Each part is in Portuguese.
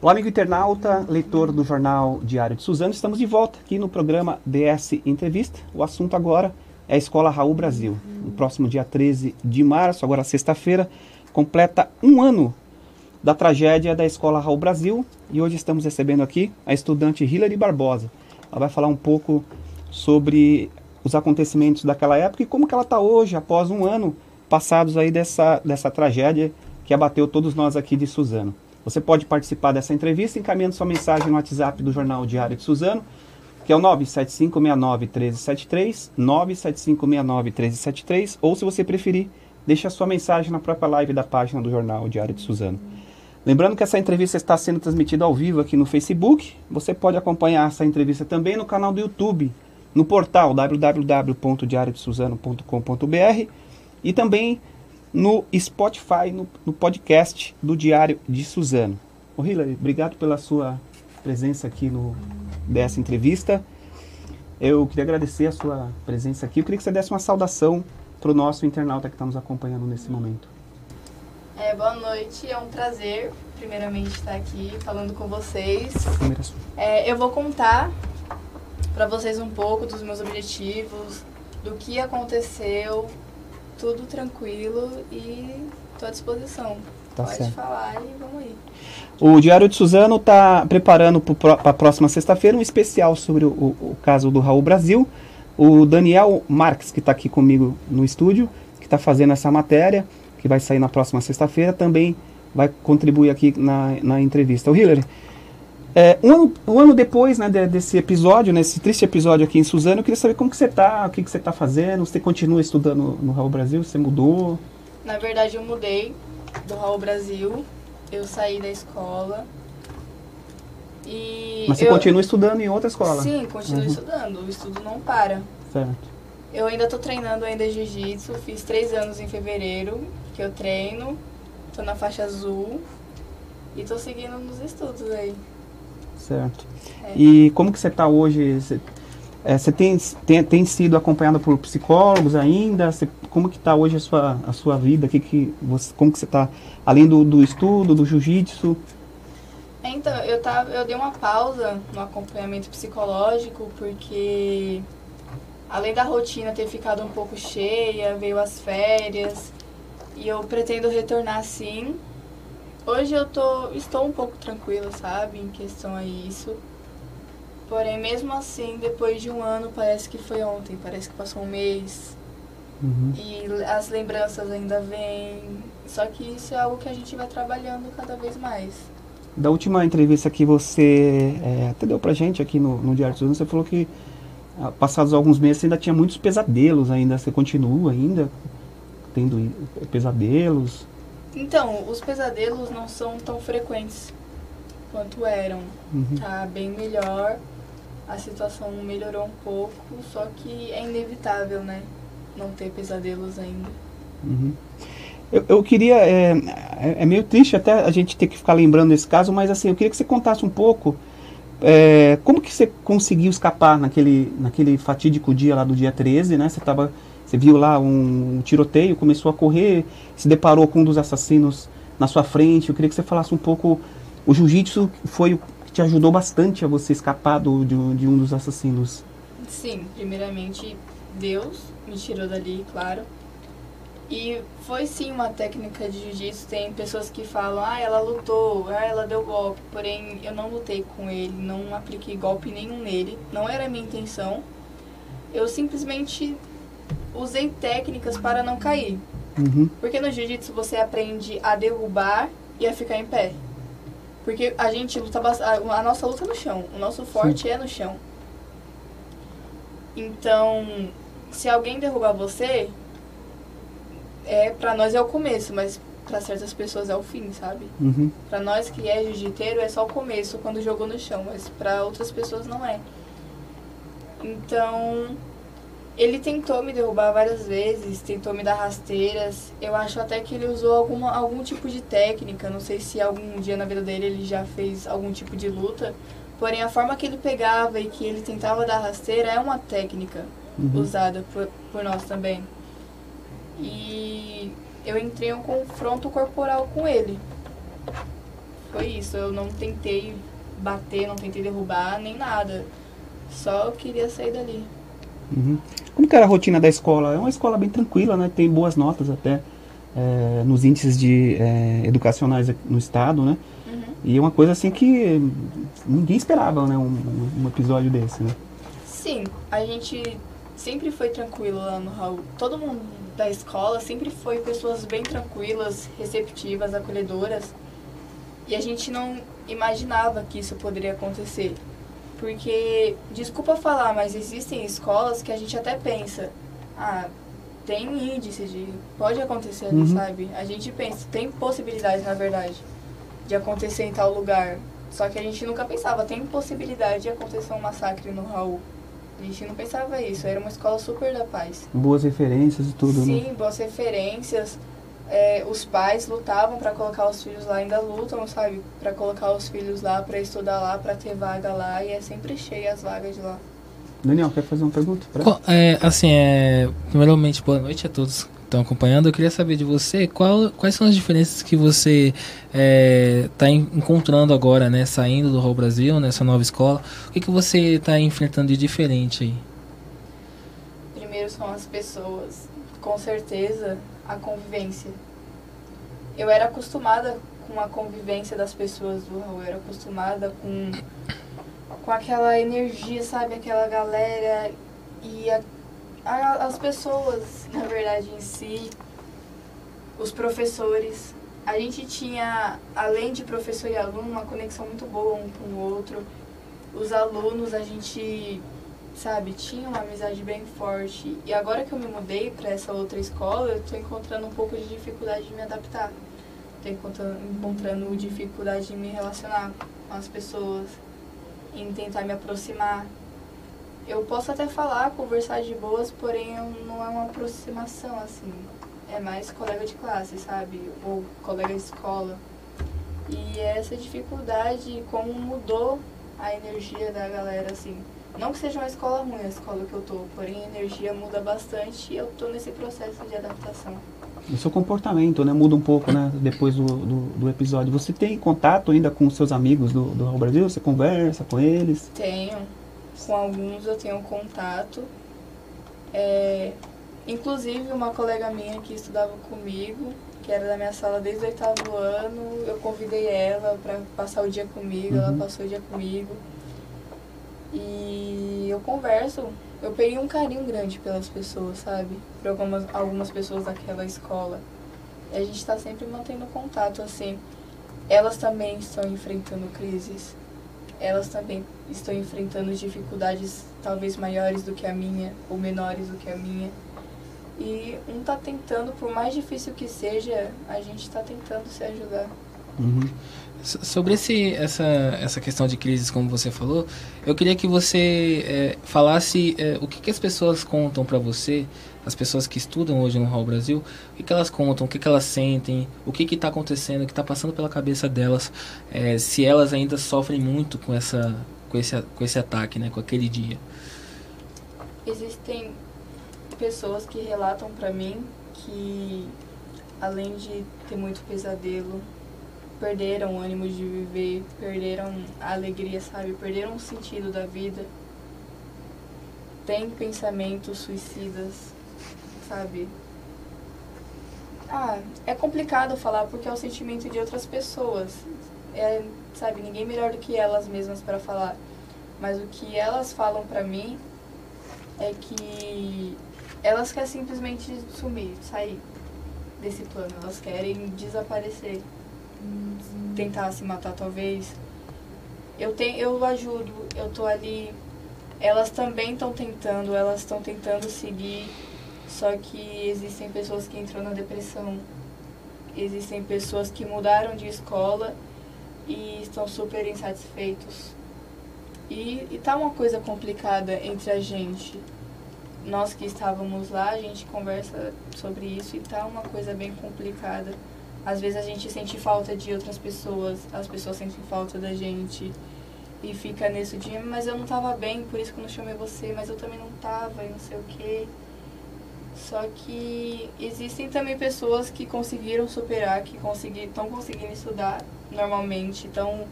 Olá, amigo internauta, leitor do jornal Diário de Suzano. Estamos de volta aqui no programa DS Entrevista. O assunto agora é a Escola Raul Brasil. No próximo dia 13 de março, agora sexta-feira, completa um ano da tragédia da Escola Raul Brasil. E hoje estamos recebendo aqui a estudante Hilary Barbosa. Ela vai falar um pouco sobre os acontecimentos daquela época e como que ela está hoje, após um ano passados aí dessa, dessa tragédia que abateu todos nós aqui de Suzano. Você pode participar dessa entrevista encaminhando sua mensagem no WhatsApp do Jornal Diário de Suzano, que é o 975691373, 975691373, ou se você preferir, deixe a sua mensagem na própria live da página do Jornal Diário de Suzano. Lembrando que essa entrevista está sendo transmitida ao vivo aqui no Facebook. Você pode acompanhar essa entrevista também no canal do YouTube, no portal www.diariodesuzano.com.br e também no Spotify, no, no podcast do Diário de Suzano. Ô Hilary, obrigado pela sua presença aqui no, dessa entrevista. Eu queria agradecer a sua presença aqui. Eu queria que você desse uma saudação para o nosso internauta que está nos acompanhando nesse momento. É, boa noite, é um prazer, primeiramente, estar aqui falando com vocês. É, eu vou contar para vocês um pouco dos meus objetivos, do que aconteceu tudo tranquilo e estou à disposição. Tá Pode certo. falar e vamos aí. O Diário de Suzano está preparando para a próxima sexta-feira um especial sobre o, o, caso do Raul Brasil. O Daniel Marques, que está aqui comigo no estúdio, que está fazendo essa matéria, que vai sair na próxima sexta-feira, também vai contribuir aqui na, na entrevista. O Hillary, é, um, ano, um ano depois né, desse episódio, nesse triste episódio aqui em Suzano, eu queria saber como que você está, o que, que você está fazendo, você continua estudando no Raul Brasil, você mudou? Na verdade eu mudei do Raul Brasil, eu saí da escola e... Mas você eu, continua estudando em outra escola? Sim, continuo uhum. estudando, o estudo não para. Certo. Eu ainda estou treinando ainda jiu-jitsu, fiz três anos em fevereiro que eu treino, estou na faixa azul e estou seguindo nos estudos aí. Certo. É. E como que você está hoje? Você, é, você tem, tem, tem sido acompanhada por psicólogos ainda? Você, como que está hoje a sua, a sua vida? Que que você, como que você está, além do, do estudo, do jiu-jitsu? Então, eu, tava, eu dei uma pausa no acompanhamento psicológico porque além da rotina ter ficado um pouco cheia, veio as férias e eu pretendo retornar sim Hoje eu tô, estou um pouco tranquila, sabe, em questão a isso. Porém, mesmo assim, depois de um ano, parece que foi ontem, parece que passou um mês. Uhum. E as lembranças ainda vêm. Só que isso é algo que a gente vai trabalhando cada vez mais. Da última entrevista que você é, até deu pra gente aqui no, no Diário de você falou que ah, passados alguns meses você ainda tinha muitos pesadelos ainda. Você continua ainda tendo pesadelos? Então, os pesadelos não são tão frequentes quanto eram. Uhum. Tá bem melhor, a situação melhorou um pouco, só que é inevitável, né? Não ter pesadelos ainda. Uhum. Eu, eu, queria. É, é, é, meio triste até a gente ter que ficar lembrando desse caso, mas assim, eu queria que você contasse um pouco. É, como que você conseguiu escapar naquele, naquele fatídico dia lá do dia 13, né? Você estava você viu lá um, um tiroteio, começou a correr, se deparou com um dos assassinos na sua frente. Eu queria que você falasse um pouco. O jiu-jitsu foi o que te ajudou bastante a você escapar do, de, de um dos assassinos. Sim, primeiramente Deus me tirou dali, claro. E foi sim uma técnica de jiu-jitsu. Tem pessoas que falam, ah, ela lutou, ah, ela deu golpe. Porém, eu não lutei com ele, não apliquei golpe nenhum nele. Não era a minha intenção. Eu simplesmente usei técnicas para não cair. Uhum. Porque no jiu-jitsu você aprende a derrubar e a ficar em pé. Porque a gente luta bastante. A nossa luta é no chão. O nosso forte Sim. é no chão. Então, se alguém derrubar você, é para nós é o começo, mas para certas pessoas é o fim, sabe? Uhum. Para nós que é jiu-jiteiro é só o começo quando jogou no chão, mas para outras pessoas não é. Então, ele tentou me derrubar várias vezes, tentou me dar rasteiras. Eu acho até que ele usou alguma, algum tipo de técnica. Não sei se algum dia na vida dele ele já fez algum tipo de luta. Porém, a forma que ele pegava e que ele tentava dar rasteira é uma técnica uhum. usada por, por nós também. E eu entrei em um confronto corporal com ele. foi isso. Eu não tentei bater, não tentei derrubar, nem nada. Só queria sair dali. Uhum. Como que era a rotina da escola? É uma escola bem tranquila, né? Tem boas notas até é, nos índices de é, educacionais no estado, né? Uhum. E é uma coisa assim que ninguém esperava, né? Um, um, episódio desse, né? Sim, a gente sempre foi tranquilo lá no Raul. Todo mundo da escola sempre foi pessoas bem tranquilas, receptivas, acolhedoras. E a gente não imaginava que isso poderia acontecer. Porque, desculpa falar, mas existem escolas que a gente até pensa, ah, tem índice de. pode acontecer uhum. sabe? A gente pensa, tem possibilidade, na verdade, de acontecer em tal lugar. Só que a gente nunca pensava, tem possibilidade de acontecer um massacre no Raul. A gente não pensava isso, era uma escola super da paz. Boas referências e tudo, Sim, né? Sim, boas referências. É, os pais lutavam para colocar os filhos lá, ainda lutam, sabe? Para colocar os filhos lá, para estudar lá, para ter vaga lá, e é sempre cheia as vagas de lá. Daniel, quer fazer uma pergunta? Qual, é, assim, é, primeiramente, boa noite a todos que estão acompanhando. Eu queria saber de você qual, quais são as diferenças que você está é, tá encontrando agora, né? Saindo do Hall Brasil, nessa nova escola. O que, que você está enfrentando de diferente aí? Primeiro são as pessoas. Com certeza, a convivência. Eu era acostumada com a convivência das pessoas do Hall. Eu era acostumada com com aquela energia, sabe? Aquela galera e a, a, as pessoas, na verdade, em si, os professores. A gente tinha, além de professor e aluno, uma conexão muito boa um com o outro. Os alunos, a gente, sabe, tinha uma amizade bem forte. E agora que eu me mudei para essa outra escola, eu estou encontrando um pouco de dificuldade de me adaptar. Estou encontrando, encontrando dificuldade de me relacionar com as pessoas em tentar me aproximar. Eu posso até falar, conversar de boas, porém não é uma aproximação assim. É mais colega de classe, sabe? Ou colega de escola. E essa dificuldade, como mudou a energia da galera, assim. Não que seja uma escola ruim a escola que eu tô, porém a energia muda bastante e eu tô nesse processo de adaptação. O seu comportamento, né, muda um pouco, né, depois do, do, do episódio. Você tem contato ainda com seus amigos do, do Brasil? Você conversa com eles? Tenho. Com alguns eu tenho contato. É, inclusive, uma colega minha que estudava comigo, que era da minha sala desde o oitavo ano, eu convidei ela para passar o dia comigo, uhum. ela passou o dia comigo. E eu converso eu peguei um carinho grande pelas pessoas, sabe? Por algumas, algumas pessoas daquela escola. E a gente está sempre mantendo contato, assim. Elas também estão enfrentando crises. Elas também estão enfrentando dificuldades talvez maiores do que a minha, ou menores do que a minha. E um está tentando, por mais difícil que seja, a gente está tentando se ajudar. Uhum. Sobre esse, essa, essa questão de crises, como você falou, eu queria que você é, falasse é, o que, que, as pessoas contam para você, as pessoas que estudam hoje no Hall Brasil, o que, que elas contam, o que, que elas sentem, o que está acontecendo, o que está passando pela cabeça delas, é, se elas ainda sofrem muito com, essa, com, esse, com esse ataque, né, com aquele dia. Existem pessoas que relatam para mim que, além de ter muito pesadelo, perderam o ânimo de viver, perderam a alegria, sabe? Perderam o sentido da vida. Tem pensamentos suicidas, sabe? Ah, é complicado falar porque é o sentimento de outras pessoas. É, sabe, ninguém melhor do que elas mesmas para falar. Mas o que elas falam pra mim é que elas querem simplesmente sumir, sair desse plano. Elas querem desaparecer tentar se matar talvez. Eu tenho, eu ajudo, eu tô ali. Elas também estão tentando, elas estão tentando seguir, só que existem pessoas que entram na depressão. Existem pessoas que mudaram de escola e estão super insatisfeitos. E, e tá uma coisa complicada entre a gente. Nós que estávamos lá, a gente conversa sobre isso e tá uma coisa bem complicada. Às vezes a gente sente falta de outras pessoas, as pessoas sentem falta da gente e fica nesse dia, mas eu não tava bem, por isso que eu não chamei você, mas eu também não tava e não sei o quê. Só que existem também pessoas que conseguiram superar, que estão conseguindo estudar normalmente, estão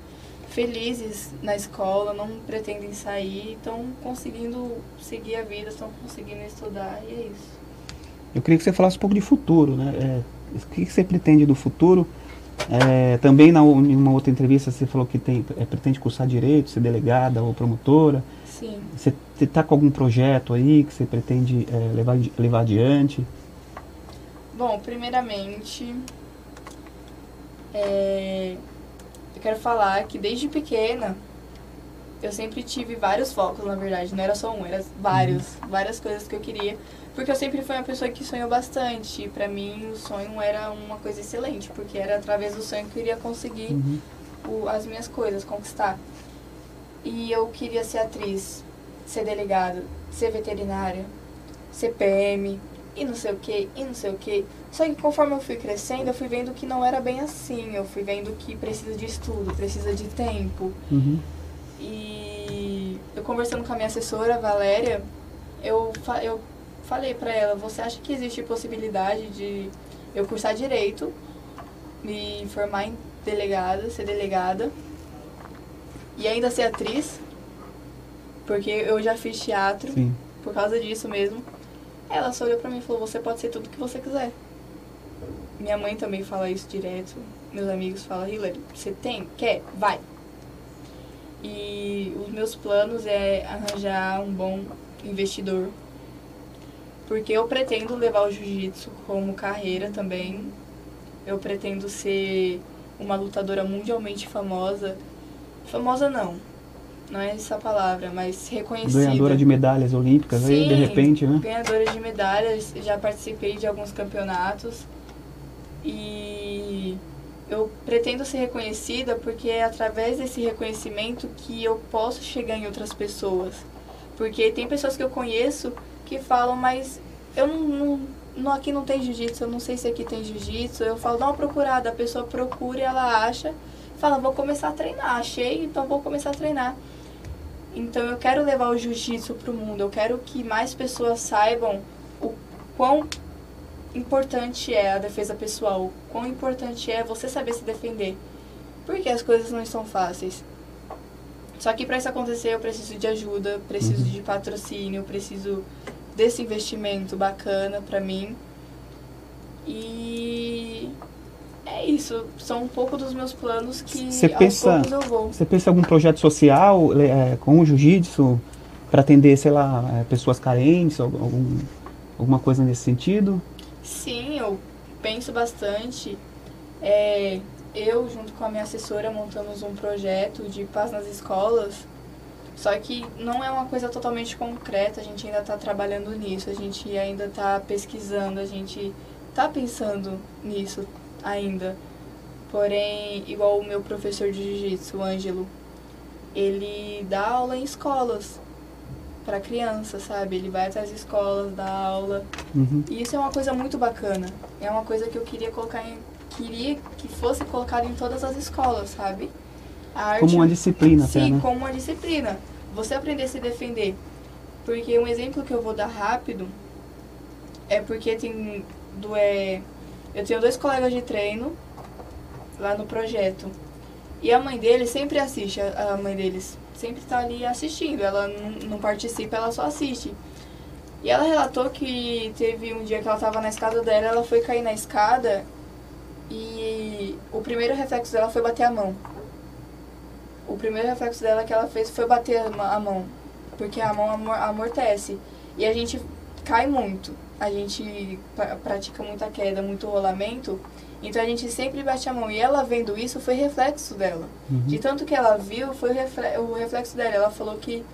felizes na escola, não pretendem sair, estão conseguindo seguir a vida, estão conseguindo estudar e é isso. Eu queria que você falasse um pouco de futuro, né? É, o que você pretende do futuro? É, também na, em uma outra entrevista você falou que tem, é, pretende cursar direito, ser delegada ou promotora. Sim. Você está com algum projeto aí que você pretende é, levar, levar adiante? Bom, primeiramente, é, eu quero falar que desde pequena eu sempre tive vários focos, na verdade, não era só um, era vários, uhum. várias coisas que eu queria, porque eu sempre fui uma pessoa que sonhou bastante, e para mim o sonho era uma coisa excelente, porque era através do sonho que eu iria conseguir uhum. o, as minhas coisas, conquistar. E eu queria ser atriz, ser delegada, ser veterinária, ser PM, e não sei o que, e não sei o que. Só que conforme eu fui crescendo, eu fui vendo que não era bem assim. Eu fui vendo que precisa de estudo, precisa de tempo. Uhum. E eu conversando com a minha assessora, Valéria, eu, eu falei pra ela, você acha que existe possibilidade de eu cursar direito, me formar em delegada, ser delegada e ainda ser atriz? Porque eu já fiz teatro Sim. por causa disso mesmo. Ela só olhou pra mim e falou, você pode ser tudo que você quiser. Minha mãe também fala isso direto. Meus amigos falam, Hillary, você tem? Quer? Vai. E os meus planos é arranjar um bom investidor. Porque eu pretendo levar o jiu-jitsu como carreira também. Eu pretendo ser uma lutadora mundialmente famosa. Famosa não, não é essa palavra, mas reconhecida. Ganhadora de medalhas olímpicas Sim, aí, de repente, né? Ganhadora de medalhas, já participei de alguns campeonatos. E eu pretendo ser reconhecida porque é através desse reconhecimento que eu posso chegar em outras pessoas. Porque tem pessoas que eu conheço que falam, mas eu não, não, não aqui não tem jiu-jitsu, eu não sei se aqui tem jiu-jitsu. Eu falo, dá uma procurada, a pessoa procura e ela acha, fala, vou começar a treinar, achei, então vou começar a treinar. Então eu quero levar o jiu-jitsu para o mundo, eu quero que mais pessoas saibam o quão importante é a defesa pessoal, quão importante é você saber se defender. Porque as coisas não estão fáceis. Só que para isso acontecer eu preciso de ajuda, preciso uhum. de patrocínio, preciso desse investimento bacana para mim. E é isso, são um pouco dos meus planos que cê pensa, eu vou. Você pensa em algum projeto social é, com o jiu-jitsu para atender, sei lá, é, pessoas carentes, algum, alguma coisa nesse sentido? Sim, eu penso bastante. É, eu, junto com a minha assessora, montamos um projeto de paz nas escolas. Só que não é uma coisa totalmente concreta, a gente ainda está trabalhando nisso, a gente ainda está pesquisando, a gente está pensando nisso ainda. Porém, igual o meu professor de jiu-jitsu, Ângelo, ele dá aula em escolas para criança, sabe? Ele vai até as escolas, dá aula. Uhum. E isso é uma coisa muito bacana. É uma coisa que eu queria colocar em, queria que fosse colocado em todas as escolas, sabe? A arte, como uma disciplina, Sim, até, né? como uma disciplina. Você aprender a se defender. Porque um exemplo que eu vou dar rápido é porque tem do é eu tenho dois colegas de treino lá no projeto. E a mãe deles sempre assiste, a mãe deles sempre está ali assistindo. Ela não participa, ela só assiste. E ela relatou que teve um dia que ela estava na escada dela, ela foi cair na escada e o primeiro reflexo dela foi bater a mão. O primeiro reflexo dela que ela fez foi bater a mão, porque a mão amortece. E a gente cai muito a gente pratica muita queda, muito rolamento, então a gente sempre bate a mão. E ela vendo isso foi reflexo dela. Uhum. De tanto que ela viu, foi o reflexo dela. Ela falou que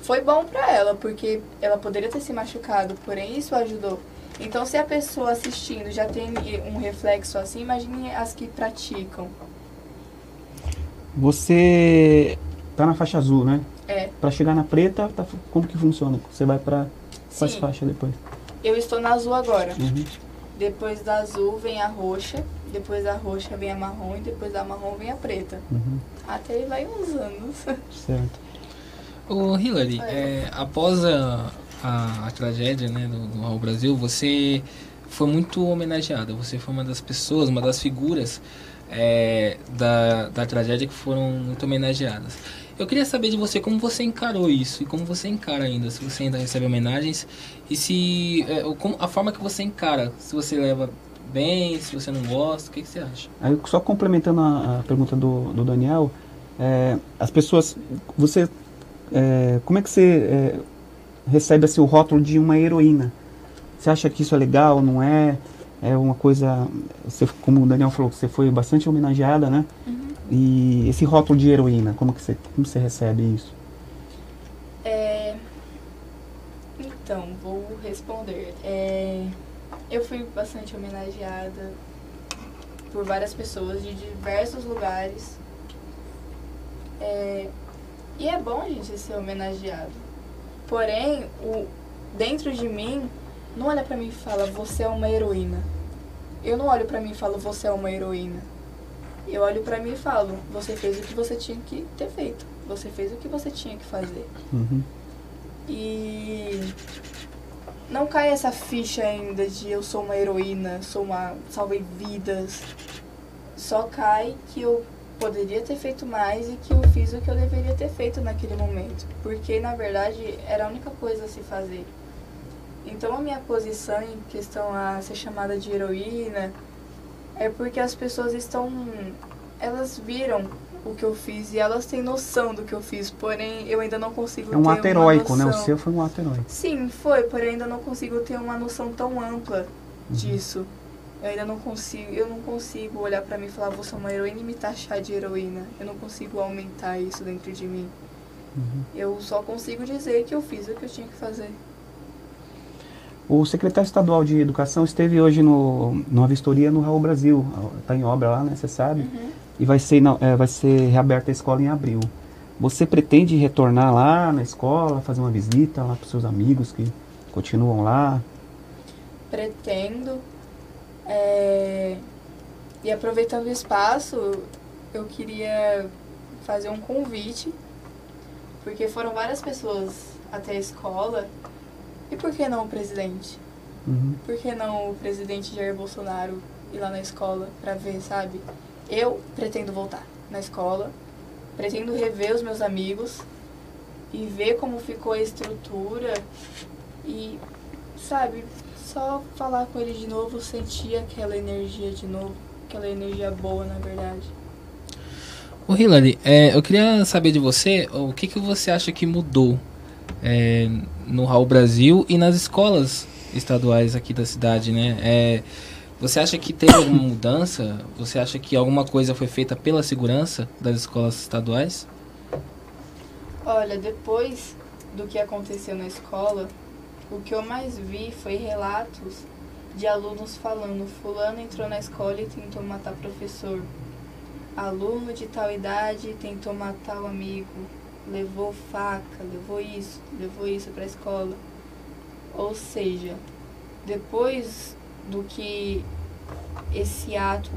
foi bom para ela, porque ela poderia ter se machucado, porém isso ajudou. Então, se a pessoa assistindo já tem um reflexo assim, imagine as que praticam. Você tá na faixa azul, né? É. Para chegar na preta, tá, como que funciona? Você vai para quais faixas depois? Eu estou na azul agora. Uhum. Depois da azul vem a roxa, depois da roxa vem a marrom e depois da marrom vem a preta. Uhum. Até aí vai uns anos. Certo. O Hillary, é, após a, a, a, tragédia né, do, do Raul Brasil, você foi muito homenageada. Você foi uma das pessoas, uma das figuras é, da, da tragédia que foram muito homenageadas. Eu queria saber de você como você encarou isso e como você encara ainda, se você ainda recebe homenagens e se é, como, a forma que você encara, se você leva bem, se você não gosta, o que, que você acha? Aí, só complementando a, a pergunta do, do Daniel, é, as pessoas, você, é, como é que você é, recebe assim, o rótulo de uma heroína? Você acha que isso é legal, não é? É uma coisa, você, como o Daniel falou, você foi bastante homenageada, né? Uhum. E esse rótulo de heroína, como que você, como você recebe isso? É, então, vou responder. É, eu fui bastante homenageada por várias pessoas de diversos lugares. É, e é bom a gente ser homenageado. Porém, o, dentro de mim, não olha para mim e fala, você é uma heroína. Eu não olho para mim e falo, você é uma heroína. Eu olho para mim e falo, você fez o que você tinha que ter feito. Você fez o que você tinha que fazer. Uhum. E não cai essa ficha ainda de eu sou uma heroína, sou uma salvei vidas. Só cai que eu poderia ter feito mais e que eu fiz o que eu deveria ter feito naquele momento, porque na verdade era a única coisa a se fazer. Então a minha posição em questão a ser chamada de heroína é porque as pessoas estão elas viram o que eu fiz e elas têm noção do que eu fiz, porém eu ainda não consigo É um ter ato heróico, né? O seu foi um ato heróico. Sim, foi, porém ainda não consigo ter uma noção tão ampla uhum. disso. Eu ainda não consigo, eu não consigo olhar para mim e falar, você é uma heroína e me taxar de heroína. Eu não consigo aumentar isso dentro de mim. Uhum. Eu só consigo dizer que eu fiz o que eu tinha que fazer. O secretário estadual de Educação esteve hoje no, numa vistoria no Raul Brasil. Está em obra lá, né? Você sabe? Uhum. E vai ser, não, é, vai ser reaberta a escola em abril. Você pretende retornar lá na escola, fazer uma visita lá para os seus amigos que continuam lá? Pretendo. É... E aproveitando o espaço, eu queria fazer um convite, porque foram várias pessoas até a escola. E por que não o presidente? Uhum. Por que não o presidente Jair Bolsonaro ir lá na escola para ver, sabe? Eu pretendo voltar na escola, pretendo rever os meus amigos e ver como ficou a estrutura e, sabe, só falar com ele de novo, sentir aquela energia de novo, aquela energia boa, na verdade. O Hillary, é, eu queria saber de você o que, que você acha que mudou é, no Raul Brasil e nas escolas estaduais aqui da cidade, né? É, você acha que teve alguma mudança? Você acha que alguma coisa foi feita pela segurança das escolas estaduais? Olha, depois do que aconteceu na escola, o que eu mais vi foi relatos de alunos falando: Fulano entrou na escola e tentou matar professor. Aluno de tal idade tentou matar o amigo. Levou faca, levou isso, levou isso para a escola. Ou seja, depois do que esse ato,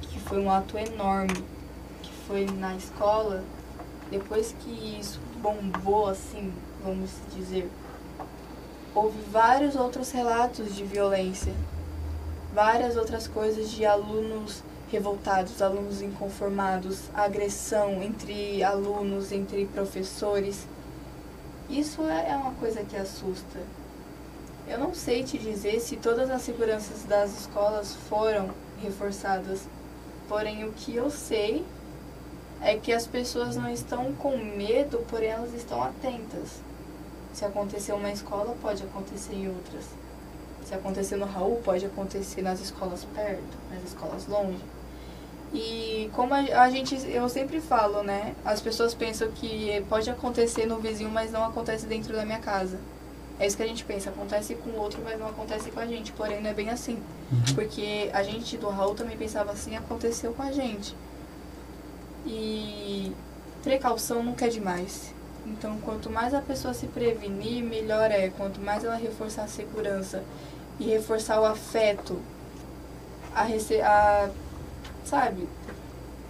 que foi um ato enorme, que foi na escola, depois que isso bombou assim, vamos dizer, houve vários outros relatos de violência, várias outras coisas de alunos revoltados, alunos inconformados, agressão entre alunos, entre professores. Isso é, é uma coisa que assusta. Eu não sei te dizer se todas as seguranças das escolas foram reforçadas, porém o que eu sei é que as pessoas não estão com medo, porém elas estão atentas. Se acontecer uma escola, pode acontecer em outras. Se acontecer no Raul, pode acontecer nas escolas perto, nas escolas longe. E como a, gente, eu sempre falo, né? As pessoas pensam que pode acontecer no vizinho, mas não acontece dentro da minha casa. É isso que a gente pensa, acontece com o outro, mas não acontece com a gente. Porém, não é bem assim. Uhum. Porque a gente do Raul também pensava assim, aconteceu com a gente. E precaução nunca é demais. Então, quanto mais a pessoa se prevenir, melhor é. Quanto mais ela reforçar a segurança e reforçar o afeto, a, rece a sabe,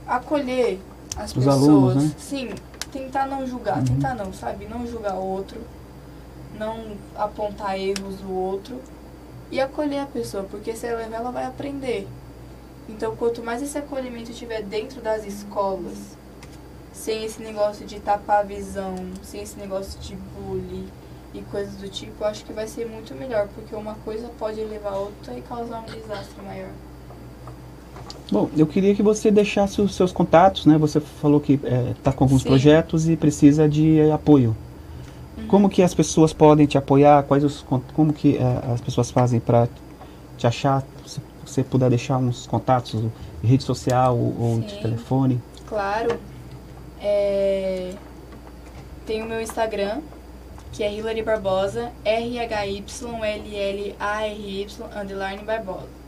acolher as Os pessoas. Alunos, né? Sim, tentar não julgar, Uhum. tentar não, sabe, não julgar o outro, não apontar erros do outro e acolher a pessoa, porque se ela ela vai aprender. Então, quanto mais esse acolhimento tiver dentro das escolas, sem esse negócio de tapar a visão, sem esse negócio de bullying e coisas do tipo, acho que vai ser muito melhor, porque uma coisa pode levar a outra e causar um desastre maior. Bom, eu queria que você deixasse os seus contatos, né? Você falou que está com alguns Sim. projetos e precisa de eh, apoio. Uhum. Como que as pessoas podem te apoiar? Quais os, como que eh, as pessoas fazem para te achar? Se você puder deixar uns contatos, de rede social ou, ou de telefone. Claro. É... Tem o meu Instagram, que é Hilary Barbosa, R-H-Y-L-L-A-R-Y, underline Barbosa.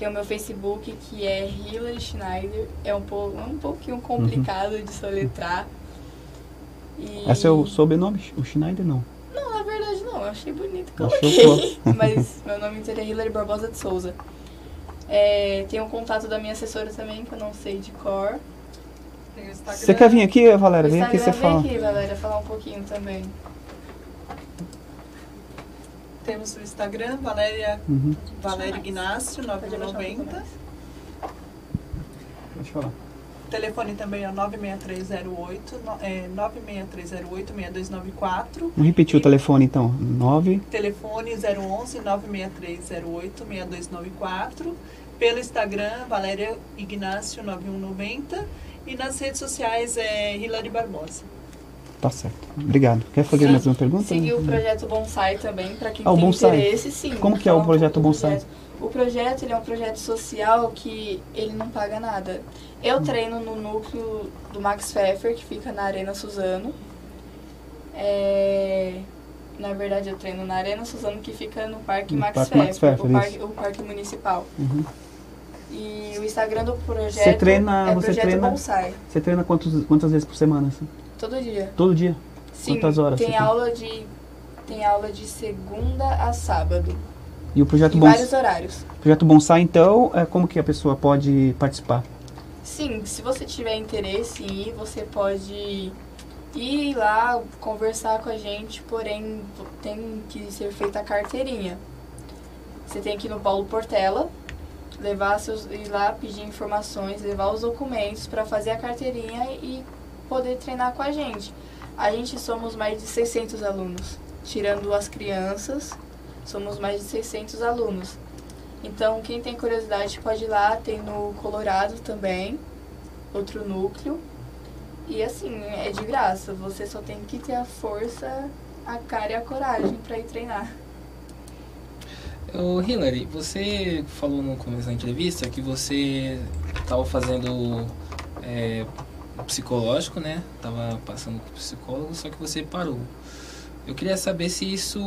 Tem o meu Facebook, que é Hilary Schneider, é um, po um pouquinho complicado de soletrar. E... Esse é o sobrenome? O Schneider não. Não, na verdade não, eu achei bonito que eu Achou coloquei. Mas meu nome inteiro é Hilary Barbosa de Souza. É, tem o contato da minha assessora também, que eu não sei de cor. Você quer vir aqui, Valéria? Vem aqui você vem fala. aqui, Valéria, falar um pouquinho também. Temos o Instagram, Valéria, Uhum. Valéria pouco 990. mais. Pode falar. O telefone também é 96308, no- é 96308-6294. Vamos repetir o telefone então. 9. Telefone 011 96308 6294. Pelo Instagram, Valéria Ignácio 9190. E nas redes sociais é Hilary Barbosa. Tá certo. Obrigado. Quer fazer Sim. mais uma pergunta? Seguir o projeto Bonsai também, para quem Ah, tem Bonsai. interesse, sim. Como que é o um projeto Bonsai? projeto. O projeto ele é um projeto social que ele não paga nada. Eu treino no núcleo do Max Pfeffer, que fica na Arena Suzano. É, Na verdade, eu treino na Arena Suzano, que fica no Parque No Max Parque Pfeffer, Max Pfeffer, o, parque, o parque municipal. Uhum. E o Instagram do projeto Você treina- é você Projeto treina- Bonsai. Você treina quantos, quantas vezes por semana? assim? Todo dia. Todo dia? Sim, Quantas horas tem você tem? aula de tem aula de segunda a sábado. E o projeto, Em Bons... vários horários. projeto Bonsai, então, é como que a pessoa pode participar? Sim, se você tiver interesse em ir, você pode ir lá conversar com a gente, porém tem que ser feita a carteirinha. Você tem que ir no Paulo Portela, levar seus, ir lá pedir informações, levar os documentos para fazer a carteirinha e poder treinar com a gente. A gente somos mais de 600 alunos, tirando as crianças, somos mais de 600 alunos. Então, quem tem curiosidade pode ir lá, tem no Colorado também, outro núcleo. E assim, é de graça, você só tem que ter a força, a cara e a coragem para ir treinar. Ô, Hillary, você falou no começo da entrevista que você estava fazendo é, psicológico, né? Tava passando por psicólogo, só que você parou. Eu queria saber se isso,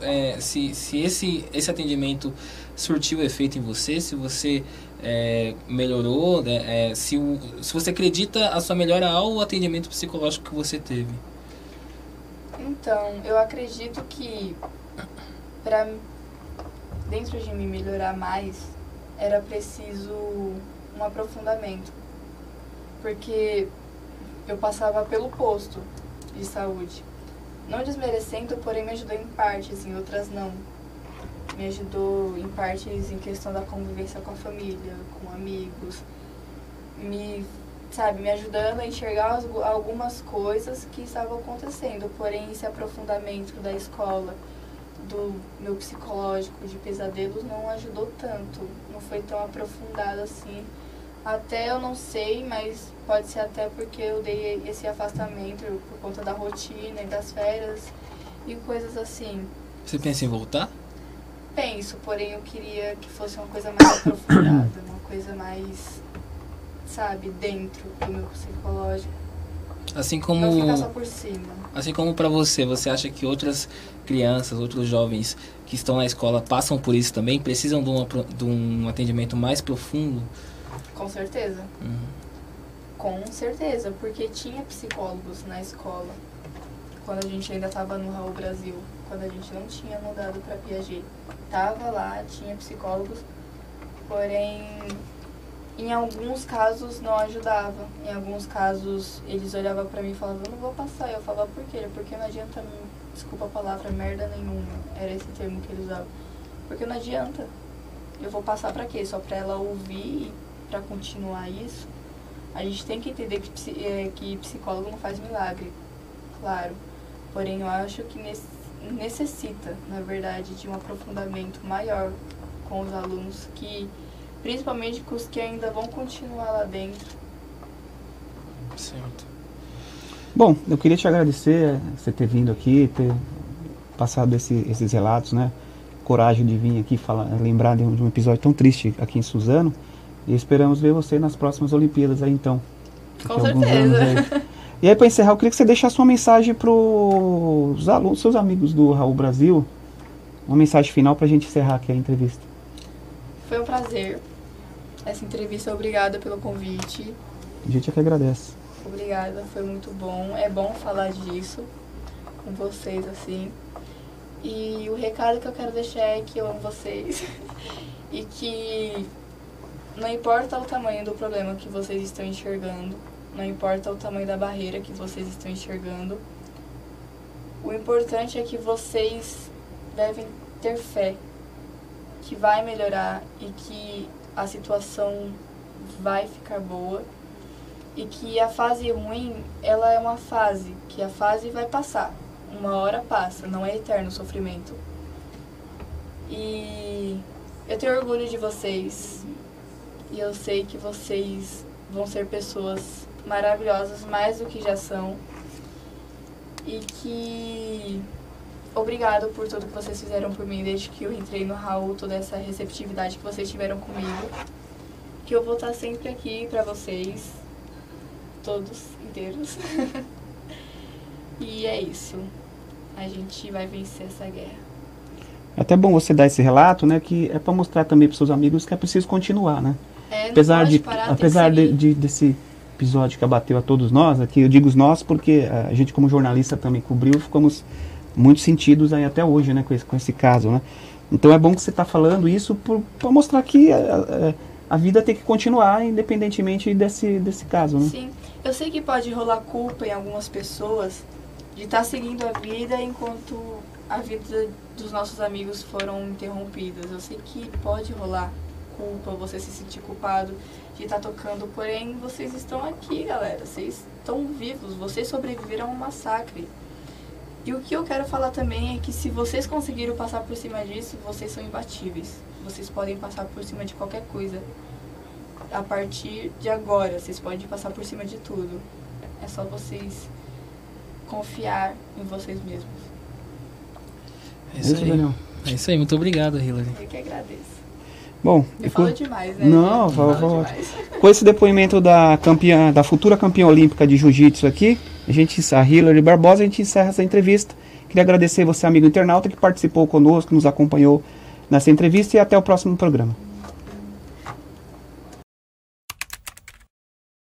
é, se, se esse, esse atendimento surtiu efeito em você, se você é, melhorou, né? É, se, se você acredita a sua melhora ao atendimento psicológico que você teve. Então, eu acredito que para dentro de mim melhorar mais, era preciso um aprofundamento. Porque eu passava pelo posto de saúde. Não desmerecendo, porém me ajudou em partes, em outras não. Me ajudou em partes em questão da convivência com a família, com amigos. Me, sabe, me ajudando a enxergar as- algumas coisas que estavam acontecendo. Porém, esse aprofundamento da escola, do meu psicológico de pesadelos não ajudou tanto. Não foi tão aprofundado assim. Até eu não sei, mas pode ser até porque eu dei esse afastamento por conta da rotina e das férias e coisas assim. Você pensa em voltar? Penso, porém eu queria que fosse uma coisa mais aprofundada, uma coisa mais, sabe, dentro do meu psicológico. Assim como Não ficar só por cima. Assim como para você, você acha que outras crianças, outros jovens que estão na escola passam por isso também, precisam de, uma, de um atendimento mais profundo? Com certeza. Uhum. Com certeza, porque tinha psicólogos na escola. Quando a gente ainda estava no Raul Brasil, quando a gente não tinha mudado para Piaget. Tava lá, tinha psicólogos, porém em alguns casos não ajudava. Em alguns casos eles olhavam para mim e falavam, eu não vou passar. Eu falava, por quê? Porque não adianta, desculpa a palavra, merda nenhuma. Era esse termo que eles usavam. Porque não adianta. Eu vou passar pra quê? Só pra ela ouvir e para continuar isso, a gente tem que entender que, é, que psicólogo não faz milagre, claro. Porém, eu acho que necessita, na verdade, de um aprofundamento maior com os alunos, que principalmente com os que ainda vão continuar lá dentro. Certo. Bom, eu queria te agradecer você ter vindo aqui, ter passado esse, esses relatos, né? Coragem de vir aqui falar, lembrar de um, de um, episódio tão triste aqui em Suzano. E esperamos ver você nas próximas Olimpíadas aí então. Com certeza. Aí. E aí, para encerrar, eu queria que você deixasse uma mensagem para os alunos, seus amigos do Raul Brasil. Uma mensagem final para a gente encerrar aqui a entrevista. Foi um prazer. Essa entrevista, obrigada pelo convite. A gente é que agradece. Obrigada, foi muito bom. É bom falar disso com vocês, assim. E o recado que eu quero deixar é que eu amo vocês. e que não importa o tamanho do problema que vocês estão enxergando, não importa o tamanho da barreira que vocês estão enxergando, o importante é que vocês devem ter fé que vai melhorar e que a situação vai ficar boa e que a fase ruim, ela é uma fase, que a fase vai passar. Uma hora passa, não é eterno o sofrimento. E eu tenho orgulho de vocês. E eu sei que vocês vão ser pessoas maravilhosas, mais do que já são. E que obrigado por tudo que vocês fizeram por mim desde que eu entrei no Raul, toda essa receptividade que vocês tiveram comigo. Que eu vou estar sempre aqui para vocês, todos inteiros. e é isso. A gente vai vencer essa guerra. É até bom você dar esse relato, né, que é para mostrar também para seus amigos que é preciso continuar, né? É, apesar de parar, apesar de, de, desse episódio que abateu a todos nós, aqui eu digo os nós porque a gente como jornalista também cobriu, ficamos muito sentidos aí até hoje, né, com esse, com esse caso, né? Então é bom que você está falando isso para mostrar que a, a, a, vida tem que continuar independentemente desse, desse caso, né? Sim, eu sei que pode rolar culpa em algumas pessoas de estar tá seguindo a vida enquanto a vida dos nossos amigos foram interrompidas. Eu sei que pode rolar culpa, você se sentir culpado de estar tá tocando, porém vocês estão aqui, galera. Vocês estão vivos, vocês sobreviveram a um massacre. E o que eu quero falar também é que se vocês conseguiram passar por cima disso, vocês são imbatíveis. Vocês podem passar por cima de qualquer coisa. A partir de agora, vocês podem passar por cima de tudo. É só vocês confiar em vocês mesmos. É isso aí. É isso aí. Muito obrigado, Hilary. Eu que agradeço. Bom, falo demais, né? Não, falo, falo com esse depoimento da campeã, da futura campeã olímpica de jiu-jitsu aqui, a gente, a Hilary Barbosa, a gente encerra essa entrevista. Queria agradecer você, amigo internauta, que participou conosco, nos acompanhou nessa entrevista e até o próximo programa.